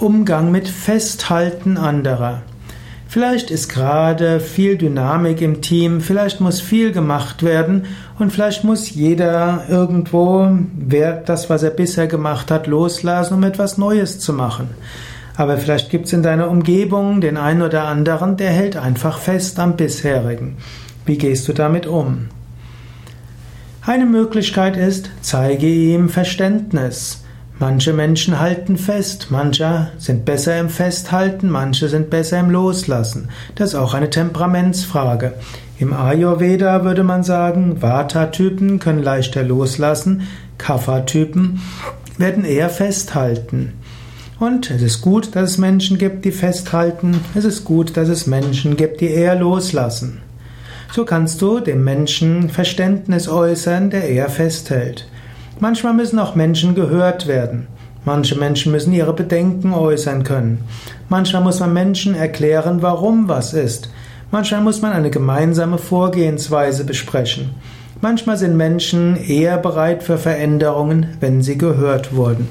Umgang mit Festhalten anderer. Vielleicht ist gerade viel Dynamik im Team, vielleicht muss viel gemacht werden und vielleicht muss jeder irgendwo das, was er bisher gemacht hat, loslassen, um etwas Neues zu machen. Aber vielleicht gibt es in deiner Umgebung den einen oder anderen, der hält einfach fest am bisherigen. Wie gehst du damit um? Eine Möglichkeit ist, zeige ihm Verständnis. Manche Menschen halten fest, manche sind besser im Festhalten, manche sind besser im Loslassen. Das ist auch eine Temperamentsfrage. Im Ayurveda würde man sagen, Vata-Typen können leichter loslassen, Kapha-Typen werden eher festhalten. Und es ist gut, dass es Menschen gibt, die festhalten. Es ist gut, dass es Menschen gibt, die eher loslassen. So kannst du dem Menschen Verständnis äußern, der eher festhält. Manchmal müssen auch Menschen gehört werden. Manche Menschen müssen ihre Bedenken äußern können. Manchmal muss man Menschen erklären, warum was ist. Manchmal muss man eine gemeinsame Vorgehensweise besprechen. Manchmal sind Menschen eher bereit für Veränderungen, wenn sie gehört wurden.